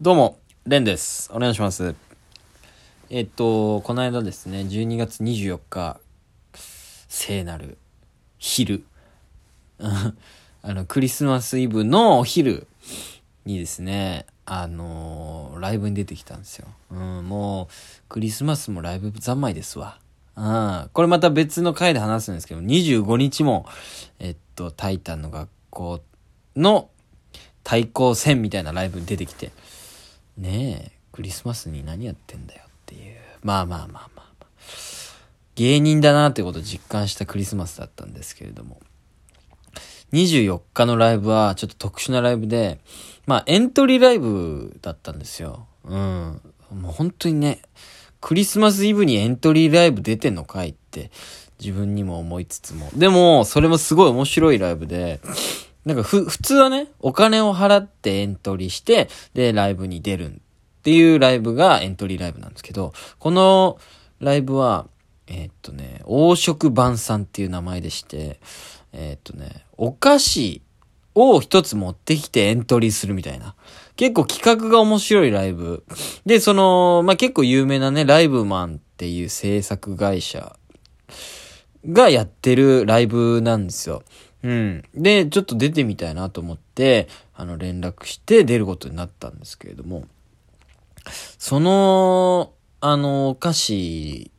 どうも、レンです。お願いします。えっと、この間ですね、12月24日、聖なる昼、あの、クリスマスイブのお昼にですね、あのーライブに出てきたんですよ。うん、もう、クリスマスもライブ三昧ですわ。うん、これまた別の回で話すんですけど、25日も、えっと、タイタンの学校の対抗戦みたいなライブに出てきて、ねえ、クリスマスに何やってんだよっていう。まあまあまあまあまあ。芸人だなってことを実感したクリスマスだったんですけれども。24日のライブはちょっと特殊なライブで、まあエントリーライブだったんですよ。うん。もう本当にね、クリスマスイブにエントリーライブ出てんのかいって自分にも思いつつも。でも、それもすごい面白いライブで、なんかふ、普通はね、お金を払ってエントリーして、で、ライブに出るっていうライブがエントリーライブなんですけど、このライブは、えーっとね、黄色晩餐っていう名前でして、えーっとね、お菓子を一つ持ってきてエントリーするみたいな。結構企画が面白いライブ。で、その、まあ、結構有名なね、ライブマンっていう制作会社がやってるライブなんですよ。うん。で、ちょっと出てみたいなと思って、あの、連絡して出ることになったんですけれども、その、あの、お菓子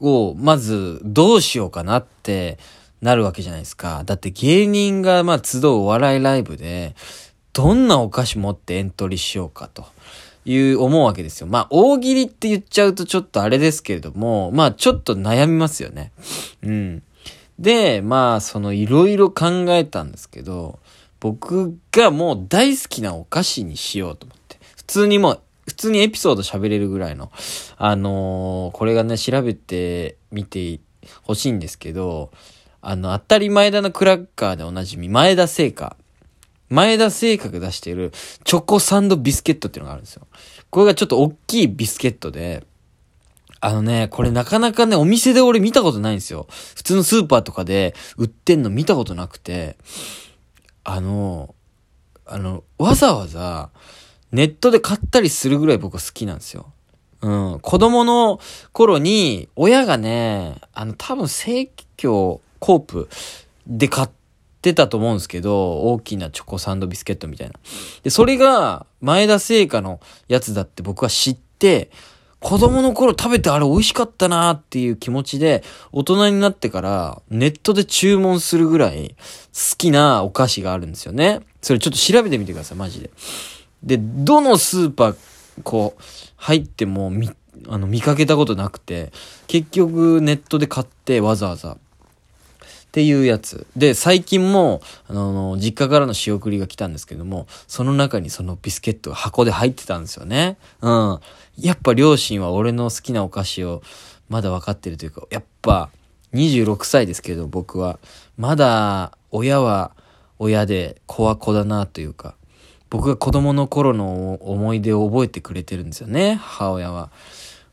を、まず、どうしようかなってなるわけじゃないですか。だって芸人が、まあ、集うお笑いライブで、どんなお菓子持ってエントリーしようかと。いう思うわけですよ。まあ、大喜利って言っちゃうとちょっとあれですけれども、まあ、ちょっと悩みますよね。うん。で、まあ、そのいろいろ考えたんですけど、僕がもう大好きなお菓子にしようと思って。普通にもう、普通にエピソード喋れるぐらいの、あのーこれがね、調べてみてほしいんですけど、あの、当たり前だのクラッカーでおなじみ、前田製菓。前田製菓が出しているチョコサンドビスケットっていうのがあるんですよ。これがちょっと大きいビスケットで、あのね、これなかなかね、お店で俺見たことないんですよ。普通のスーパーとかで売ってんの見たことなくて、あの、あの、わざわざネットで買ったりするぐらい僕は好きなんですよ。うん。子供の頃に、親がね、あの、多分、生協コープで買ってたと思うんですけど、大きなチョコサンドビスケットみたいな。で、それが、前田製菓のやつだって僕は知って、子供の頃食べてあれ美味しかったなーっていう気持ちで、大人になってからネットで注文するぐらい好きなお菓子があるんですよね。それちょっと調べてみてください、マジで。で、どのスーパー、こう、入っても見、あの、見かけたことなくて、結局ネットで買ってわざわざ。っていうやつ。で、最近も、あの、実家からの仕送りが来たんですけども、その中にそのビスケットが箱で入ってたんですよね。うん。やっぱ両親は俺の好きなお菓子をまだ分かってるというか、やっぱ26歳ですけど僕は、まだ親は親で子は子だなというか、僕が子供の頃の思い出を覚えてくれてるんですよね、母親は。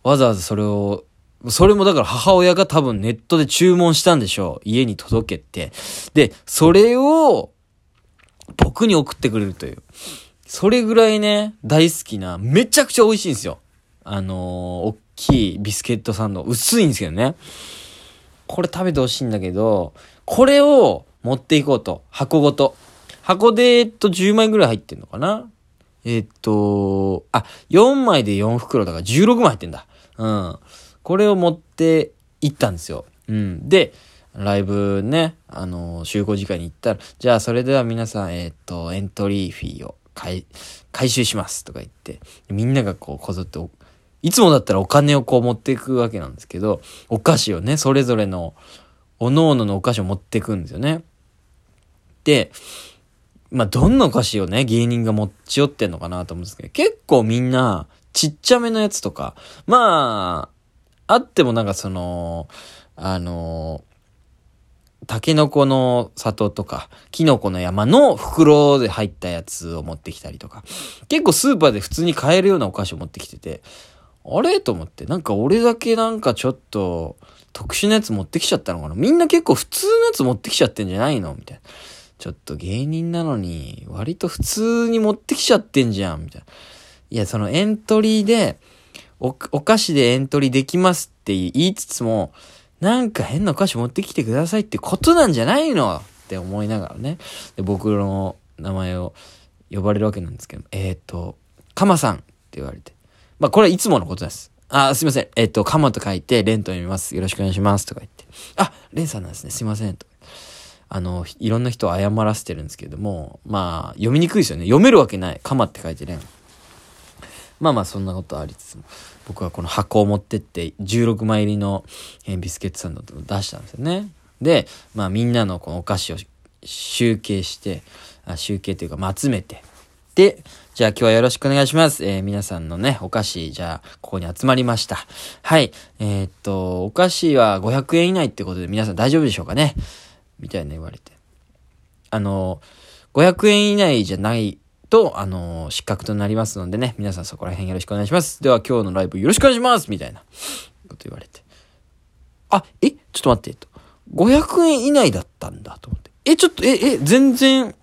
わざわざそれを、それもだから母親が多分ネットで注文したんでしょう。家に届けて。で、それを僕に送ってくれるという。それぐらいね、大好きな、めちゃくちゃ美味しいんですよ。あのー、大きいビスケットサンド。薄いんですけどね。これ食べてほしいんだけど、これを持っていこうと。箱ごと。箱で、えっと、10枚ぐらい入ってんのかなえっと、あ、4枚で4袋だから16枚入ってんだ。うん。これを持って行ったんですよ。うん。で、ライブね、あの、集合時間に行ったら、じゃあそれでは皆さん、えっと、エントリーフィーを回収しますとか言って、みんながこうこぞって、いつもだったらお金をこう持っていくわけなんですけど、お菓子をね、それぞれの、おのおののお菓子を持っていくんですよね。で、まあ、どんなお菓子をね、芸人が持ち寄ってんのかなと思うんですけど、結構みんな、ちっちゃめのやつとか、まあ、あってもなんかその、あの、タケノコの里とか、キノコの山の袋で入ったやつを持ってきたりとか、結構スーパーで普通に買えるようなお菓子を持ってきてて、あれ？と思って、なんか俺だけなんかちょっと特殊なやつ持ってきちゃったのかな？みんな結構普通のやつ持ってきちゃってんじゃないの？みたいな。ちょっと芸人なのに、割と普通に持ってきちゃってんじゃん、みたいな。いや、そのエントリーで、お、お菓子でエントリーできますって言いつつも、なんか変なお菓子持ってきてくださいってことなんじゃないの？って思いながらね。で、僕の名前を呼ばれるわけなんですけど、えっ、ー、と、かまさんって言われて。まあ、これはいつものことです。あ、すいません。えっ、ー、と、かまと書いて、レンと読みます。よろしくお願いします。とか言って。あ、レンさんなんですね。すいません。と。あの、いろんな人を謝らせてるんですけども、まあ、読みにくいですよね。読めるわけない。かまって書いてレン。まあまあ、そんなことありつつも。僕はこの箱を持ってって16枚入りの、えビスケットサンドを出したんですよね。で、まあみんなのこのお菓子を集計して、あ集計というか、まあ、集めて。で、じゃあ今日はよろしくお願いします。えー、皆さんのね、お菓子、じゃあ、ここに集まりました。はい。えー、っと、お菓子は500円以内ってことで皆さん大丈夫でしょうかね？みたいな言われて。あの、500円以内じゃないと、あのー、失格となりますのでね、皆さんそこら辺よろしくお願いします。では今日のライブよろしくお願いしますみたいなこと言われて。あ、え？ちょっと待って、と。500円以内だったんだと思って。え、ちょっと、え、え、全然、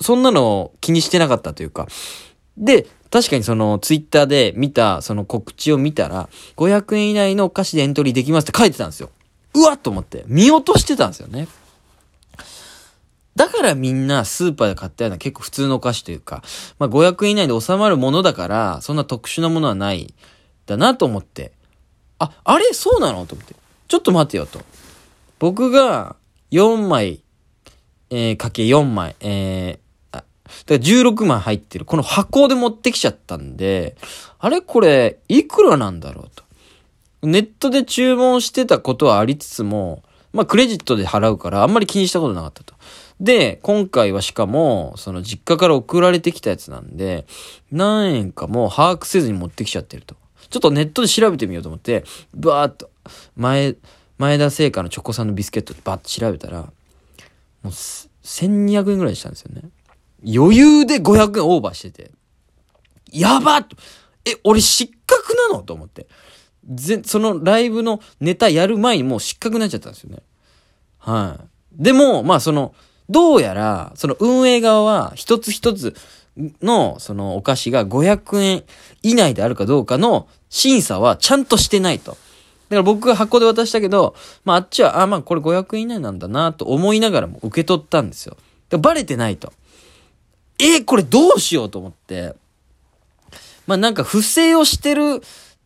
そんなの気にしてなかったというか。で、確かにそのツイッターで見たその告知を見たら、500円以内のお菓子でエントリーできますって書いてたんですよ。うわっと思って、見落としてたんですよね。だからみんなスーパーで買ったような結構普通のお菓子というか、まあ500円以内で収まるものだから、そんな特殊なものはない、だなと思って。あ、あれ？そうなの？と思って。ちょっと待てよと。僕が4枚、えー、かけ4枚、えー、だから16枚入ってる。この箱で持ってきちゃったんで、あれこれ、いくらなんだろうと。ネットで注文してたことはありつつも、まあクレジットで払うからあんまり気にしたことなかったと。で、今回はしかも、その実家から送られてきたやつなんで、何円かも把握せずに持ってきちゃってると。ちょっとネットで調べてみようと思って、バーっと、前、前田製菓のチョコさんのビスケットでバッと調べたら、もう、1200円ぐらいしたんですよね。余裕で500円オーバーしてて。やばっえ、俺失格なの？と思って。ぜ、そのライブのネタやる前にもう失格になっちゃったんですよね。はい。でも、まあその、どうやら、その運営側は一つ一つのそのお菓子が500円以内であるかどうかの審査はちゃんとしてないと。だから僕が箱で渡したけど、まああっちは、あ、まあこれ500円以内なんだなと思いながらも受け取ったんですよ。でバレてないと。えー、これどうしようと思って。まあなんか不正をしてる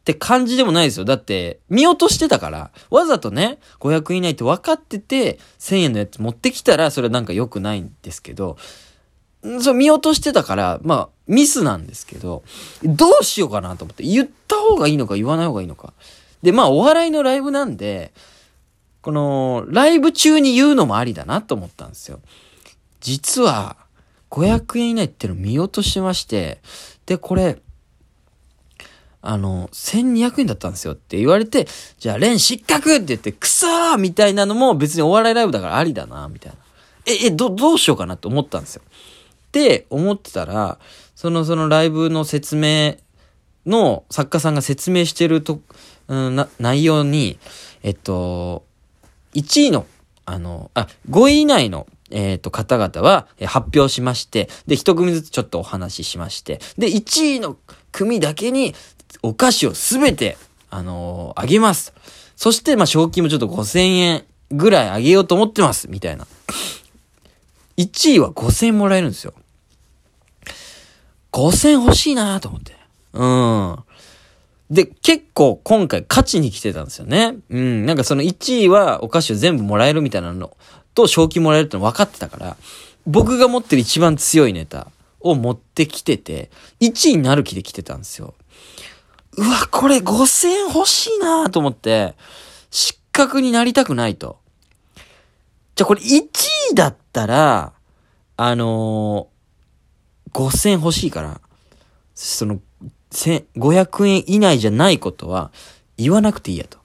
って感じでもないですよ。だって、見落としてたから、わざとね、500円以内って分かってて、1000円のやつ持ってきたら、それはなんか良くないんですけど、そう、見落としてたから、まあ、ミスなんですけど、どうしようかなと思って、言った方がいいのか言わない方がいいのか。で、まあ、お笑いのライブなんで、この、ライブ中に言うのもありだなと思ったんですよ。実は、500円以内っての見落としてまして、で、これ、あの、1200円だったんですよって言われて、じゃあ、レン失格って言って、くそーみたいなのも別にお笑いライブだからありだな、みたいな。え、え、ど、どうしようかなって思ったんですよ。って思ってたら、その、そのライブの説明の作家さんが説明してると、うん、内容に、えっと、1位の、あの、あ、5位以内の、えっ、と、方々は、発表しまして、で、一組ずつちょっとお話ししまして、で、1位の組だけに、お菓子をすべて、あのー、あげます。そして、まあ、賞金もちょっと5000円ぐらいあげようと思ってます。みたいな。1位は5000円もらえるんですよ。5000欲しいなと思って。うん。で、結構今回勝ちに来てたんですよね。うん。なんかその1位はお菓子を全部もらえるみたいなのと賞金もらえるっての分かってたから、僕が持ってる一番強いネタを持ってきてて、1位になる気で来てたんですよ。うわ、これ5000円欲しいなと思って、失格になりたくないと。じゃ、これ1位だったら、あのー、5000円欲しいから、その、500円以内じゃないことは言わなくていいやと。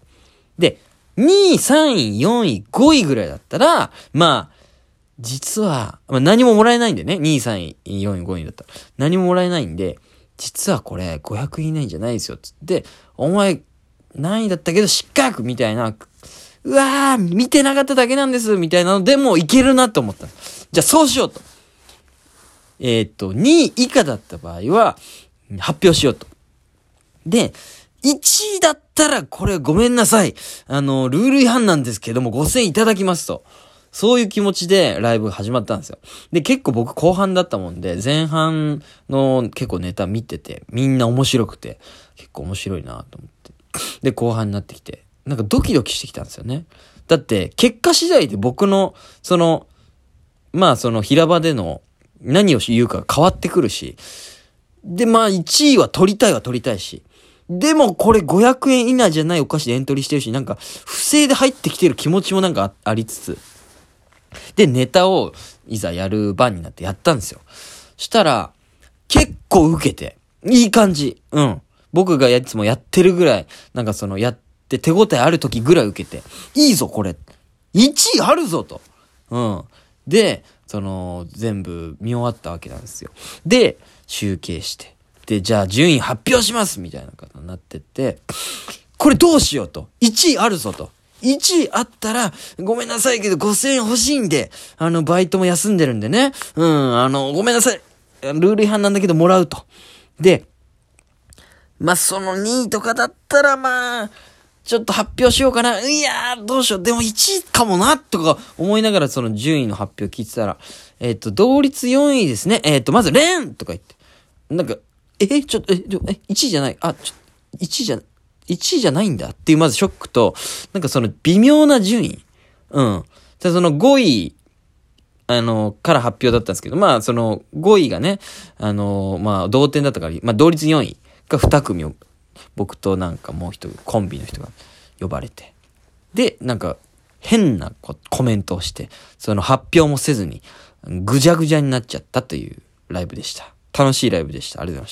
で、2位、3位、4位、5位ぐらいだったら、まあ、実は、まあ、何ももらえないんでね。2位、3位、4位、5位だったら。何ももらえないんで、実はこれ500円以内じゃないですよ。つって、お前何位だったけど失格みたいな、うわー、見てなかっただけなんです、みたいなのでもいけるなと思った。じゃあそうしようと。えー、っと、2位以下だった場合は、発表しようと。で、1位だったら、これごめんなさい。あの、ルール違反なんですけども、5000いただきますと。そういう気持ちでライブ始まったんですよ。で、結構僕後半だったもんで、前半の結構ネタ見てて、みんな面白くて、結構面白いなと思って。で、後半になってきて、なんかドキドキしてきたんですよね。だって、結果次第で僕の、その、まあその平場での何を言うか変わってくるし、で、まあ1位は取りたいは取りたいし、でもこれ500円以内じゃないお菓子でエントリーしてるし、なんか不正で入ってきてる気持ちもなんかありつつ、で、ネタをいざやる番になってやったんですよ。したら、結構受けて、いい感じ。うん。僕がいつもやってるぐらい、なんかそのやって手応えある時ぐらい受けて、いいぞこれ。1位あるぞと。うん。で、その、全部見終わったわけなんですよ。で、集計して。で、じゃあ順位発表しますみたいなことになってって、これどうしようと。1位あるぞと。1位あったら、ごめんなさいけど5000円欲しいんで、あの、バイトも休んでるんでね。うん、あの、ごめんなさい。ルール違反なんだけどもらうと。で、まあ、その2位とかだったら、まあ、ちょっと発表しようかな。いやー、どうしよう。でも1位かもな、とか思いながらその順位の発表聞いてたら、えっ、ー、と、同率4位ですね。えっ、ー、と、まず、レンとか言って。なんか、え、ちょっと、え、え、1位じゃない。あ、ちょ、1位じゃ、1位じゃないんだっていうまずショックと、なんかその微妙な順位。うん。で、その5位、あの、から発表だったんですけど、まあ、その5位がね、あの、まあ、同点だったから、まあ、同率4位が2組を、僕となんかもう一人、コンビの人が呼ばれて。で、なんか、変なコメントをして、その発表もせずに、ぐじゃぐじゃになっちゃったというライブでした。楽しいライブでした。ありがとうございました。